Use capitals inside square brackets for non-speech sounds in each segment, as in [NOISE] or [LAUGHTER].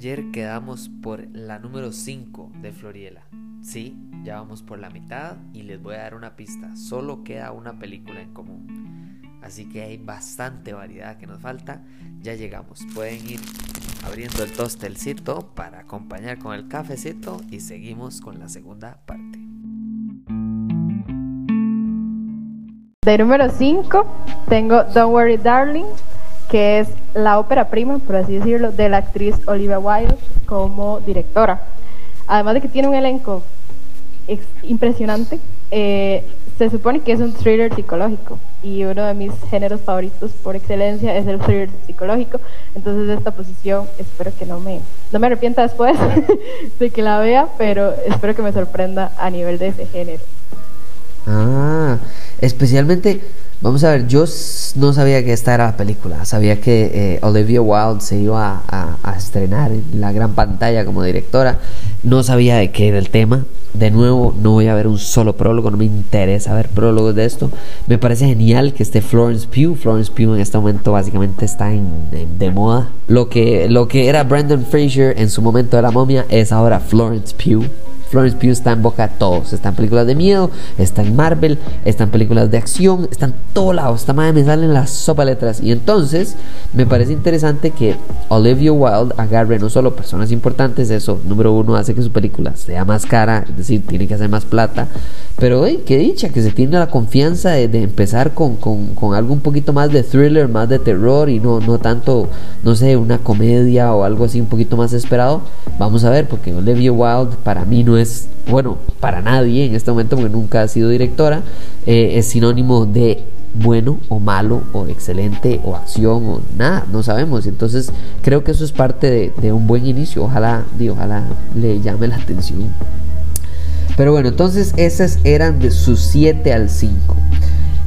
Ayer quedamos por la número 5 de Floriela. Sí, ya vamos por la mitad y les voy a dar una pista. Solo queda una película en común. Así que hay bastante variedad que nos falta. Ya llegamos. Pueden ir abriendo el tostelcito para acompañar con el cafecito y seguimos con la segunda parte. De número 5 tengo Don't Worry Darling que es la ópera prima, por así decirlo, de la actriz Olivia Wilde como directora. Además de que tiene un elenco impresionante, eh, se supone que es un thriller psicológico y uno de mis géneros favoritos por excelencia es el thriller psicológico. Entonces esta posición espero que no me, no me arrepienta después [LAUGHS] de que la vea, pero espero que me sorprenda a nivel de ese género. Ah, especialmente Vamos a ver, yo no sabía que esta era la película, sabía que eh, Olivia Wilde se iba a, estrenar en la gran pantalla como directora, no sabía de qué era el tema, de nuevo no voy a ver un solo prólogo, no me interesa ver prólogos de esto, me parece genial que esté Florence Pugh, Florence Pugh en este momento básicamente está en, de moda, lo que, lo que era Brandon Fraser en su momento de la momia es ahora Florence Pugh Florence Pugh está en boca de todos. Está en películas de miedo, está en Marvel, está en películas de acción, está en todo lado. Esta madre me sale en la sopa letras. Y entonces me parece interesante que Olivia Wilde agarre no solo personas importantes, eso, número uno, hace que su película sea más cara, es decir, tiene que hacer más plata. Pero, hey, qué dicha que se tiene la confianza de, empezar con, con, algo un poquito más de thriller, más de terror y no, no tanto, no sé, una comedia o algo así un poquito más esperado. Vamos a ver, porque Olivia Wilde para mí no es, bueno, para nadie en este momento, porque nunca ha sido directora, eh, es sinónimo de bueno o malo o excelente o acción o nada, no sabemos. Entonces creo que eso es parte de, un buen inicio. Ojalá, ojalá le llame la atención. Pero bueno, entonces esas eran de sus 7 al 5.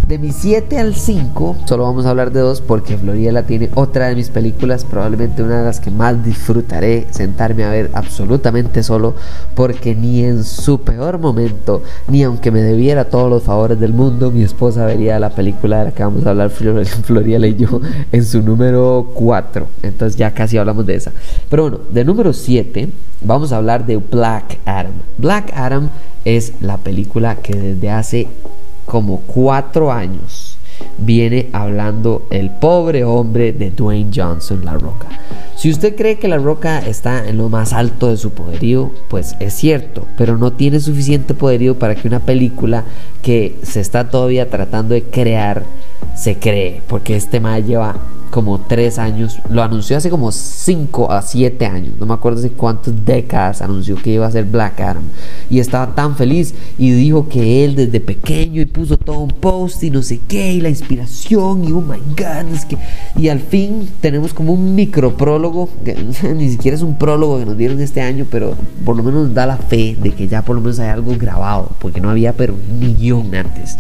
De mi 7 al 5, solo vamos a hablar de dos porque Floriela tiene otra de mis películas, probablemente una de las que más disfrutaré sentarme a ver absolutamente solo, porque ni en su peor momento, ni aunque me debiera todos los favores del mundo, mi esposa vería la película de la que vamos a hablar [LAUGHS] Floriela y yo en su número 4. Entonces ya casi hablamos de esa. Pero bueno, de número 7 vamos a hablar de Black Adam. Black Adam es la película que desde hace como cuatro años viene hablando el pobre hombre de Dwayne Johnson, La Roca. Si usted cree que La Roca está en lo más alto de su poderío, pues es cierto, pero no tiene suficiente poderío para que una película que se está todavía tratando de crear se cree, porque este mal lleva como tres años, lo anunció hace como cinco a siete años, no me acuerdo de cuántas décadas anunció que iba a ser Black Adam y estaba tan feliz y dijo que él desde pequeño y puso todo un post y no sé qué y la inspiración y oh my god, es que y al fin tenemos como un micro prólogo, que [LAUGHS] ni siquiera es un prólogo que nos dieron este año, pero por lo menos da la fe de que ya por lo menos hay algo grabado, porque no había pero ni guion antes.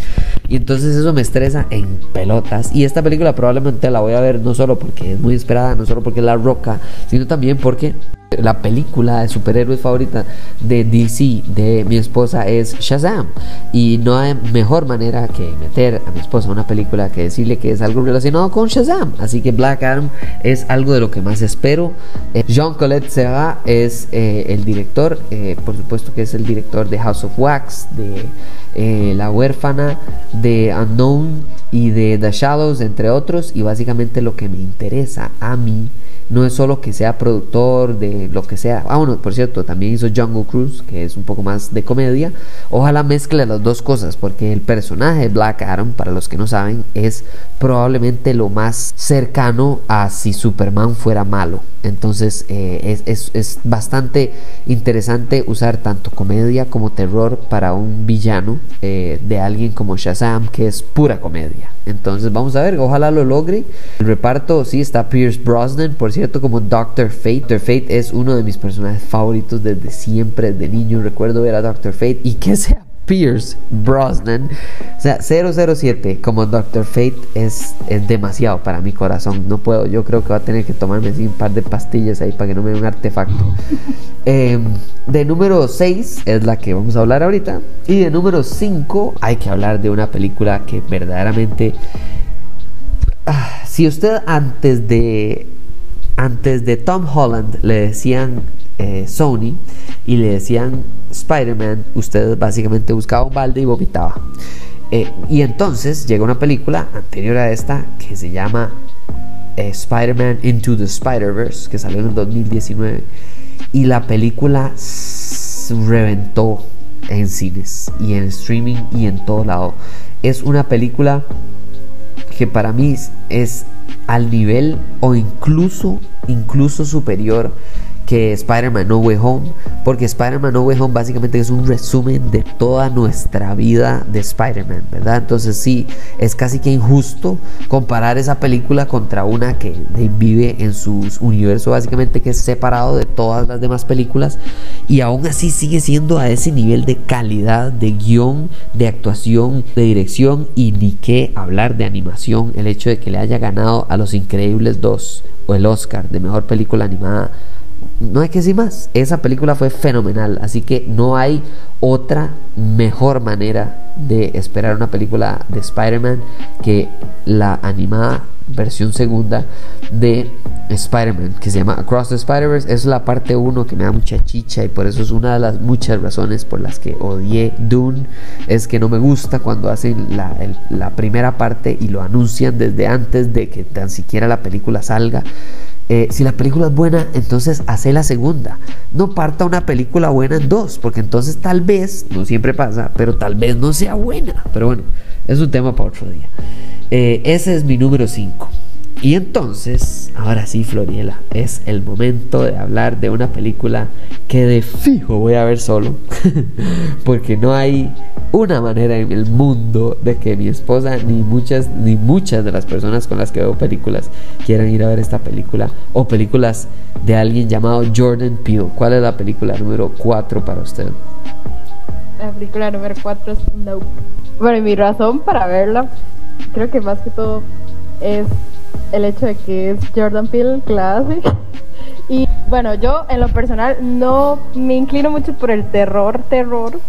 Y entonces eso me estresa en pelotas. Y esta película probablemente la voy a ver no solo porque es muy esperada, no solo porque es la roca, sino también porque la película de superhéroes favorita de DC de mi esposa es Shazam. Y no hay mejor manera que meter a mi esposa una película que decirle que es algo relacionado con Shazam. Así que Black Adam es algo de lo que más espero. Eh, Jean Colette Serra es eh, el director eh, por supuesto que es el director de House of Wax de La huérfana de Unknown y de The Shadows entre otros. Y básicamente lo que me interesa a mí no es solo que sea productor de lo que sea. Ah, bueno, por cierto, también hizo Jungle Cruise, que es un poco más de comedia. Ojalá mezcle las dos cosas, porque el personaje de Black Adam, para los que no saben, es probablemente lo más cercano a si Superman fuera malo. Entonces eh, es, bastante interesante usar tanto comedia como terror para un villano eh, de alguien como Shazam, que es pura comedia. Entonces vamos a ver, ojalá lo logre. El reparto, sí, está Pierce Brosnan, por cierto, como Doctor Fate. Doctor Fate es uno de mis personajes favoritos desde siempre, de niño. Recuerdo ver a Doctor Fate y que sea Pierce Brosnan. O sea, 007 como Doctor Fate es, es demasiado para mi corazón. No puedo, yo creo que va a tener que tomarme así un par de pastillas ahí para que no me dé un artefacto. [LAUGHS] Em, de número 6 es la que vamos a hablar ahorita. Y de número 5 hay que hablar de una película que verdaderamente... Ah, si usted antes de... Antes de Tom Holland le decían eh, Sony y le decían Spider-Man, usted básicamente buscaba un balde y vomitaba. Eh, y entonces llega una película anterior a esta que se llama eh, Spider-Man Into the Spider-Verse, que salió en el 2019. Y la película reventó en cines y en streaming y en todo lado. Es una película que para mí es al nivel o incluso incluso superior que Spider-Man No Way Home, porque Spider-Man No Way Home básicamente es un resumen de toda nuestra vida de Spider-Man, ¿verdad? Entonces sí, es casi que injusto comparar esa película contra una que vive en su universo básicamente que es separado de todas las demás películas y aún así sigue siendo a ese nivel de calidad, de guion, de actuación, de dirección y ni qué hablar de animación, el hecho de que le haya ganado a Los Increíbles 2 o el Oscar de Mejor Película Animada no hay que decir más. Esa película fue fenomenal. Así que no hay otra mejor manera de esperar una película de Spider-Man que la animada versión segunda de Spider-Man que se llama Across the Spider-Verse. Es la parte 1 que me da mucha chicha y por eso es una de las muchas razones por las que odié Dune. Es que no me gusta cuando hacen la, la primera parte y lo anuncian desde antes de que tan siquiera la película salga. Eh, si la película es buena, entonces hace la segunda. No parta una película buena en dos, porque entonces tal vez, no siempre pasa, pero tal vez no sea buena. Pero bueno, es un tema para otro día. Eh, ese es mi número 5. Y entonces, ahora sí, Floriela, es el momento de hablar de una película que de fijo voy a ver solo, [LAUGHS] porque no hay una manera en el mundo de que mi esposa ni muchas ni muchas de las personas con las que veo películas quieran ir a ver esta película o películas de alguien llamado Jordan Peele. ¿Cuál es la película número 4 para usted? La película número 4 es Nope. Bueno, mi razón para verla, creo que más que todo es el hecho de que es Jordan Peele Classic. Y bueno, yo en lo personal no me inclino mucho por el terror, terror,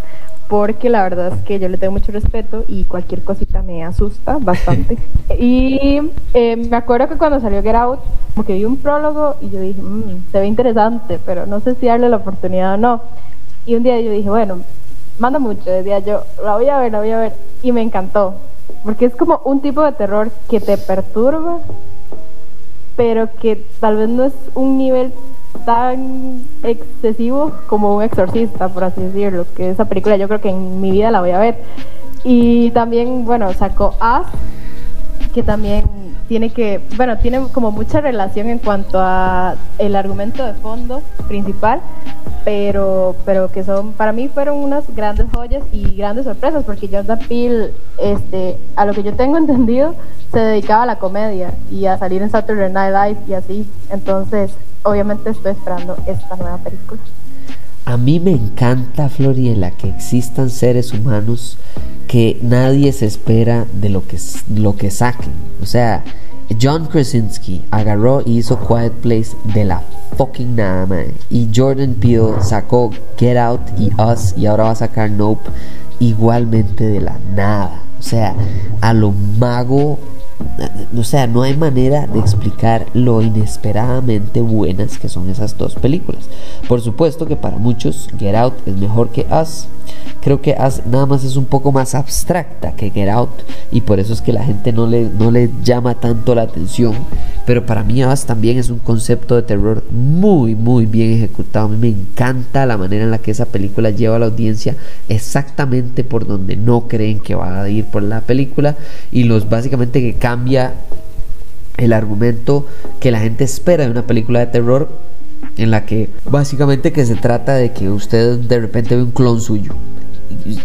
porque la verdad es que yo le tengo mucho respeto y cualquier cosita me asusta bastante. [LAUGHS] y eh, me acuerdo que cuando salió Get Out, como que vi un prólogo y yo dije, mmm, se ve interesante, pero no sé si darle la oportunidad o no. Y un día yo dije, bueno, manda mucho, decía yo, la voy a ver, la voy a ver, y me encantó. Porque es como un tipo de terror que te perturba, pero que tal vez no es un nivel tan excesivo como un exorcista, por así decirlo. Que esa película yo creo que en mi vida la voy a ver. Y también, bueno, sacó A, que también tiene que, bueno, tiene como mucha relación en cuanto a el argumento de fondo principal, pero, pero que son, para mí fueron unas grandes joyas y grandes sorpresas, porque Jordan Peele, este, a lo que yo tengo [LAUGHS] entendido, se dedicaba a la comedia y a salir en Saturday Night Live y así. Entonces, obviamente estoy esperando esta nueva película. A mí me encanta, Floriela, que existan seres humanos que nadie se espera de lo que, lo que saquen. O sea, John Krasinski agarró y hizo Quiet Place de la fucking nada, man. Y Jordan Peele sacó Get Out y Us y ahora va a sacar Nope igualmente de la nada. O sea, a lo mago o sea, no hay manera de explicar lo inesperadamente buenas que son esas dos películas. Por supuesto que para muchos Get Out es mejor que Us. Creo que nada más es un poco más abstracta que Get Out y por eso es que la gente no le, no le llama tanto la atención. Pero para mí Us también es un concepto de terror muy, muy bien ejecutado. A mí me encanta la manera en la que esa película lleva a la audiencia exactamente por donde no creen que va a ir por la película y los básicamente que cambia el argumento que la gente espera de una película de terror en la que básicamente que se trata de que usted de repente ve un clon suyo.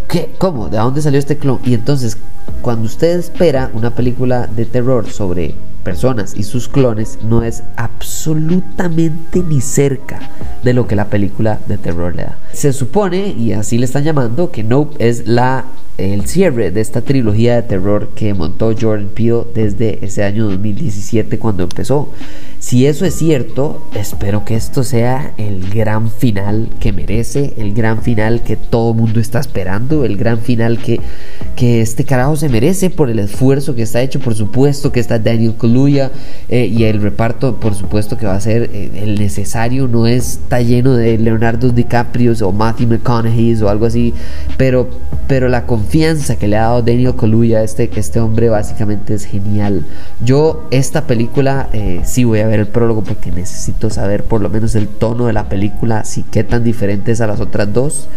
¿Qué? ¿Cómo? ¿De dónde salió este clon? Y entonces, cuando usted espera una película de terror sobre personas y sus clones no es absolutamente ni cerca de lo que la película de terror le da. Se supone, y así le están llamando, que Nope es la el cierre de esta trilogía de terror que montó Jordan Peele desde ese año 2017 cuando empezó. Si eso es cierto, espero que esto sea el gran final que merece, el gran final que todo mundo está esperando, el gran final que, que este carajo se merece por el esfuerzo que está hecho, por supuesto que está Daniel Kaluuya eh, y el reparto, por supuesto que va a ser eh, el necesario, no está lleno de Leonardo DiCaprio o Matthew McConaughey o algo así, pero, pero la confianza que le ha dado Daniel Kaluuya a este, este hombre básicamente es genial. Yo esta película eh, sí voy a ver el prólogo porque necesito saber por lo menos el tono de la película, si qué tan diferente es a las otras dos.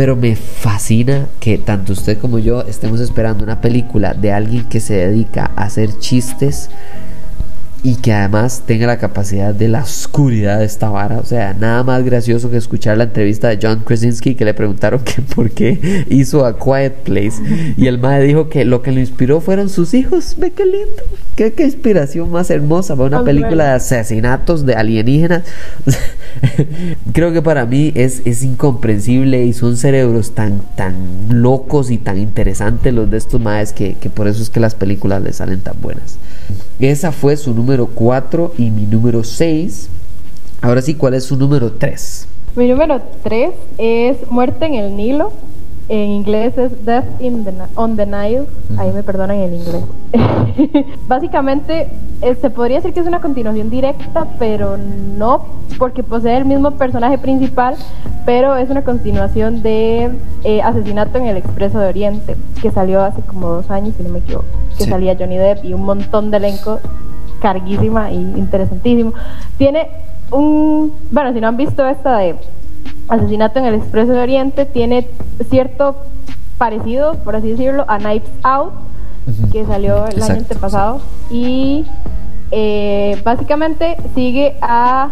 Pero me fascina que tanto usted como yo estemos esperando una película de alguien que se dedica a hacer chistes y que además tenga la capacidad de la oscuridad de esta vara. O sea, nada más gracioso que escuchar la entrevista de John Krasinski que le preguntaron que por qué hizo A Quiet Place y el madre dijo que lo que lo inspiró fueron sus hijos. Ve qué lindo, qué, qué inspiración más hermosa para una película de asesinatos de alienígenas. [LAUGHS] Creo que para mí es, es incomprensible y son cerebros tan, tan locos y tan interesantes los de estos madres que, que por eso es que las películas les salen tan buenas. Esa fue su número 4 y mi número 6. Ahora sí, ¿cuál es su número 3? Mi número 3 es Muerte en el Nilo. En inglés es Death in the, on the Nile. Ahí me perdonan el inglés. [LAUGHS] Básicamente, eh, se podría decir que es una continuación directa, pero no, porque posee el mismo personaje principal, pero es una continuación de eh, Asesinato en el Expreso de Oriente, que salió hace como dos años, si no me equivoco, que Sí. salía Johnny Depp y un montón de elenco carguísima y interesantísimo. Tiene un, bueno, si no han visto esta de Asesinato en el Expreso de Oriente, tiene cierto parecido, por así decirlo, a Knives Out, que salió el año Exacto, antepasado. Y eh, básicamente sigue a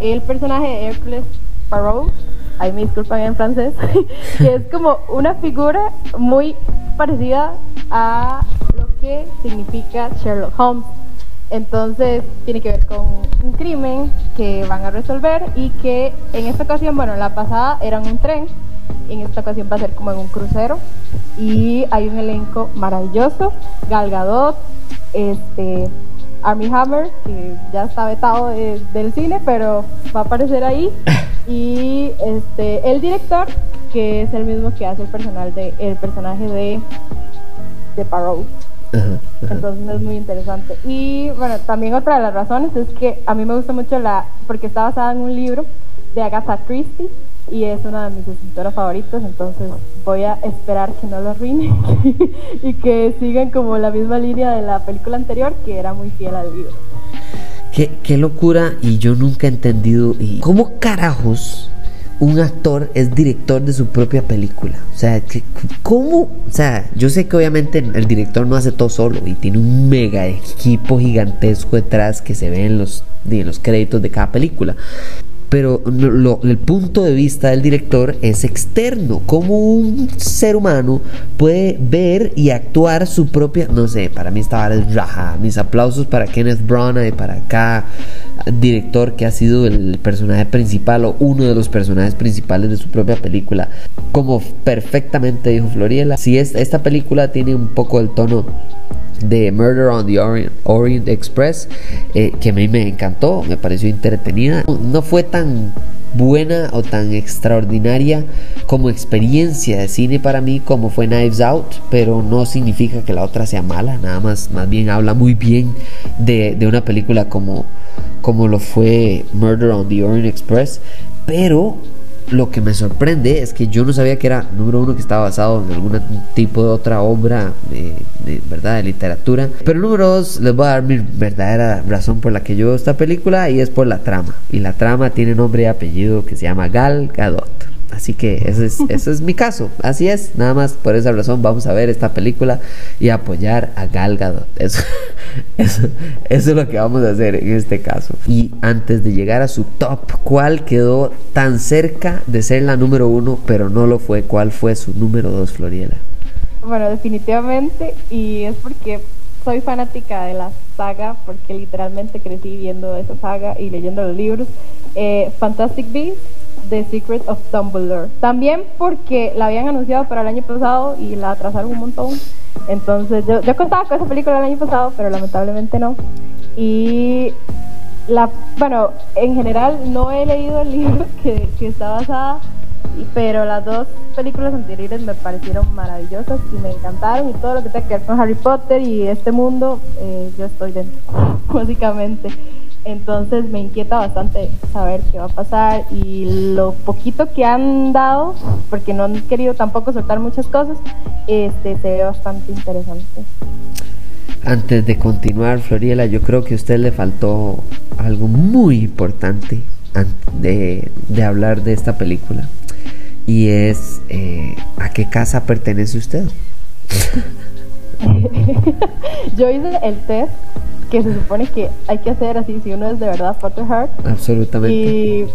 el personaje de Hercules Poirot, ahí me disculpan en francés, [LAUGHS] que es como una figura muy parecida a lo que significa Sherlock Holmes. Entonces tiene que ver con un crimen que van a resolver y que en esta ocasión, bueno, en la pasada era en un tren, en esta ocasión va a ser como en un crucero y hay un elenco maravilloso, Gal Gadot, este, Armie Hammer, que ya está vetado de- del cine, pero va a aparecer ahí [LAUGHS] y este, el director, que es el mismo que hace el personal de el personaje de de Poirot. Ajá, ajá. Entonces es muy interesante. Y bueno, también otra de las razones es que a mí me gusta mucho la, porque está basada en un libro de Agatha Christie y es una de mis escritoras favoritas, entonces voy a esperar que no lo arruine [LAUGHS] y que sigan como la misma línea de la película anterior, que era muy fiel al libro. Qué, qué locura y yo nunca he entendido y cómo carajos un actor es director de su propia película. O sea, ¿cómo? O sea, yo sé que obviamente el director no hace todo solo y tiene un mega equipo gigantesco detrás que se ve en los, en los créditos de cada película. Pero el punto de vista del director es externo. Cómo un ser humano puede ver y actuar su propia. No sé, para mí esta vara raja. Mis aplausos para Kenneth Branagh y para cada director que ha sido el personaje principal o uno de los personajes principales de su propia película. Como perfectamente dijo Floriela, si es, esta película tiene un poco el tono de Murder on the Orient, Express, eh, que a mí me encantó, me pareció entretenida. No fue tan buena o tan extraordinaria como experiencia de cine para mí como fue Knives Out, pero no significa que la otra sea mala, nada más, más bien habla muy bien de, de una película como, como lo fue Murder on the Orient Express, pero lo que me sorprende es que yo no sabía que era, número uno, que estaba basado en algún tipo de otra obra de, de, ¿verdad? de literatura. Pero número dos, les voy a dar mi verdadera razón por la que yo veo esta película y es por la trama. Y la trama tiene nombre y apellido que se llama Gal Gadot. Así que ese es, ese es mi caso. Así es, nada más por esa razón vamos a ver esta película y apoyar a Gal Gadot. [LAUGHS] Eso, eso, eso es lo que vamos a hacer en este caso. Y antes de llegar a su top, ¿cuál quedó tan cerca de ser la número uno, pero no lo fue? ¿Cuál fue su número dos, Floriela? Bueno, definitivamente, y es porque soy fanática de la saga porque literalmente crecí viendo esa saga y leyendo los libros. Eh, Fantastic Beasts, The Secret of Dumbledore. También porque la habían anunciado para el año pasado y la atrasaron un montón. Entonces yo, yo contaba con esa película el año pasado, pero lamentablemente no. Y la, bueno, en general no he leído el libro [LAUGHS] que, que está basada pero las dos películas anteriores me parecieron maravillosas y me encantaron y todo lo que tenga que ver con Harry Potter y este mundo, eh, yo estoy dentro, [LAUGHS] básicamente. Entonces me inquieta bastante saber qué va a pasar y lo poquito que han dado, porque no han querido tampoco soltar muchas cosas, este se ve bastante interesante. Antes de continuar, Floriela, yo creo que a usted le faltó algo muy importante de, de hablar de esta película y es eh, ¿a qué casa pertenece usted? [LAUGHS] Yo hice el test que se supone que hay que hacer así si uno es de verdad Potterheart. Absolutamente. Y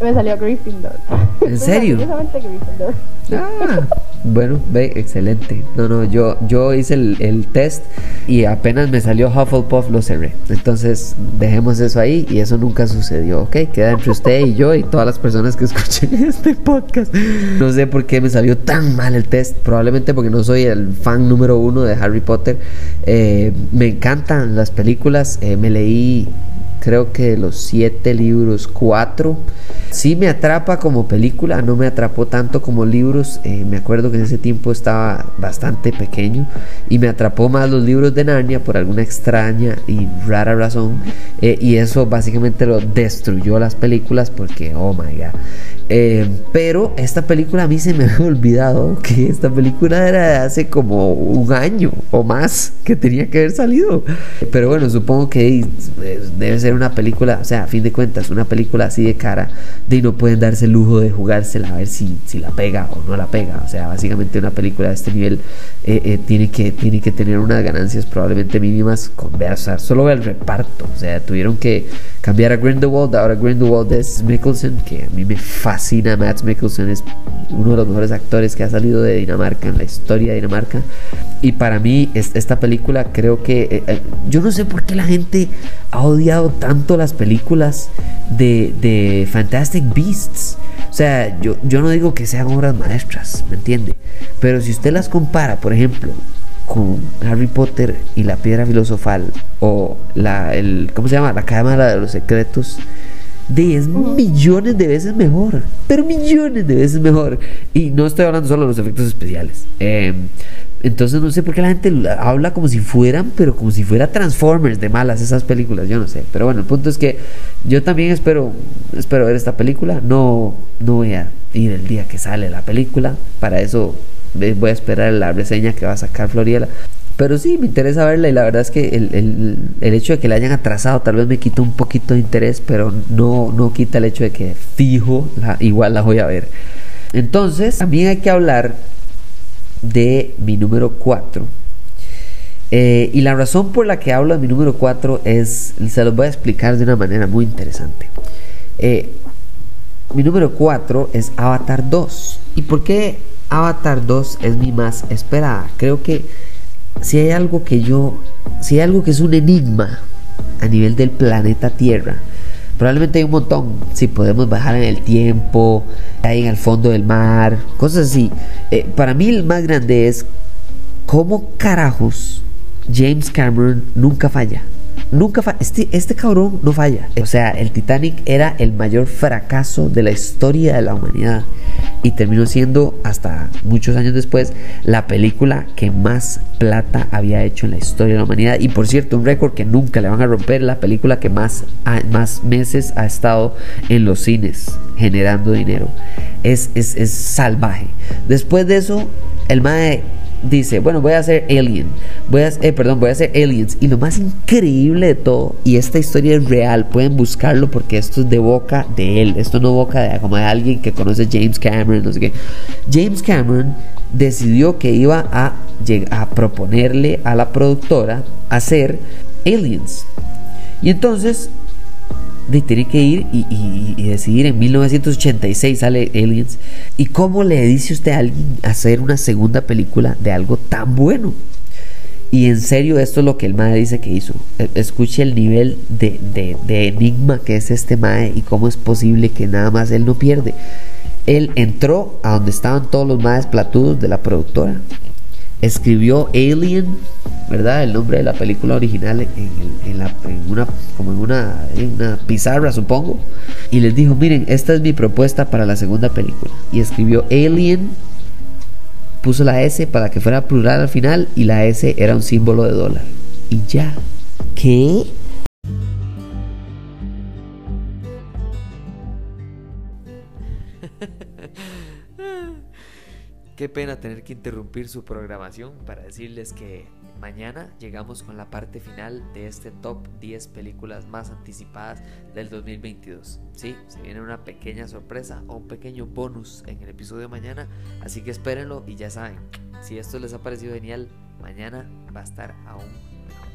me salió Gryffindor. ¿En serio? Gryffindor. Ah, bueno, ve, excelente. No, no, yo, yo hice el, test y apenas me salió Hufflepuff, lo cerré. Entonces, dejemos eso ahí y eso nunca sucedió, ¿ok? Queda entre usted y yo y todas las personas que [LAUGHS] escuchen este podcast. No sé por qué me salió tan mal el test. Probablemente porque no soy el fan número uno de Harry Potter. Eh, me encantan las películas. Eh, me leí creo que los siete libros, cuatro. Sí me atrapa como película, no me atrapó tanto como libros. Eh, me acuerdo que en ese tiempo estaba bastante pequeño y me atrapó más los libros de Narnia por alguna extraña y rara razón. Eh, y eso básicamente lo destruyó las películas porque, oh my god. Eh, pero esta película a mí se me [LAUGHS] ha olvidado que esta película era de hace como un año o más que tenía que haber salido. Pero bueno, supongo que debe ser una película, o sea, a fin de cuentas, una película así de cara, de no pueden darse el lujo de jugársela a ver si, si la pega o no la pega. O sea, básicamente una película de este nivel eh, eh, tiene, que, tiene que tener unas ganancias probablemente mínimas con solo el reparto. O sea, tuvieron que cambiar a Grindelwald, ahora Grindelwald es Mickelson, que a mí me fascina. Matt Mickelson es uno de los mejores actores que ha salido de Dinamarca en la historia de Dinamarca. Y para mí, esta película creo que. Eh, yo no sé por qué la gente ha odiado tanto las películas de, de Fantastic Beasts. O sea, yo, yo no digo que sean obras maestras, ¿me entiende? Pero si usted las compara, por ejemplo, con Harry Potter y la piedra filosofal o la el ¿cómo se llama? la cámara de los secretos de es millones de veces mejor pero millones de veces mejor y no estoy hablando solo de los efectos especiales eh, entonces no sé por qué la gente habla como si fueran, pero como si fuera Transformers de malas esas películas, yo no sé. Pero bueno, el punto es que yo también espero, espero ver esta película. No, no voy a ir el día que sale la película. Para eso voy a esperar la reseña que va a sacar Floriela. Pero sí, me interesa verla y la verdad es que el, hecho de que la hayan atrasado tal vez me quita un poquito de interés, pero no, no quita el hecho de que fijo, igual la voy a ver. Entonces, también hay que hablar de mi número 4. Eh, y la razón por la que hablo de mi número 4 es, se los voy a explicar de una manera muy interesante. Eh, mi número 4 es Avatar 2. ¿Y por qué Avatar 2 es mi más esperada? Creo que si hay algo que yo, si hay algo que es un enigma a nivel del planeta Tierra, Probablemente hay un montón. Si podemos bajar en el tiempo, ahí en el fondo del mar, cosas así. Eh, para mí el más grande es cómo carajos James Cameron nunca falla. Nunca falla. Este, este cabrón no falla. O sea, el Titanic era el mayor fracaso de la historia de la humanidad y terminó siendo hasta muchos años después la película que más plata había hecho en la historia de la humanidad. Y por cierto un récord que nunca le van a romper la película que más, más meses ha estado en los cines generando dinero. Es, es, es salvaje. Después de eso el mae dice, bueno, voy a hacer Alien, voy a, eh, perdón, voy a hacer Aliens. Y lo más increíble de todo, y esta historia es real, pueden buscarlo porque esto es de boca de él, esto no boca de, como de alguien que conoce James Cameron, no sé qué. James Cameron decidió que iba a, a proponerle a la productora hacer Aliens. Y entonces de tener que ir y, decidir en 1986 sale Aliens. ¿Y cómo le dice usted a alguien hacer una segunda película de algo tan bueno? Y en serio, esto es lo que el Mae dice que hizo. E- Escuche el nivel de enigma que es este Mae y cómo es posible que nada más él no pierde. Él entró a donde estaban todos los Maes platudos de la productora. Escribió Alien, ¿verdad? El nombre de la película original en, el- en la- en una, como en una, en una pizarra, supongo. Y les dijo, miren, esta es mi propuesta para la segunda película. Y escribió Alien puso la S para que fuera plural al final y la S era un símbolo de dólar. Y ya. ¿Qué? [LAUGHS] Qué pena tener que interrumpir su programación para decirles que Mañana llegamos con la parte final de este top 10 películas más anticipadas del 2022. Sí, se viene una pequeña sorpresa o un pequeño bonus en el episodio de mañana, así que espérenlo y ya saben, si esto les ha parecido genial, mañana va a estar aún mejor.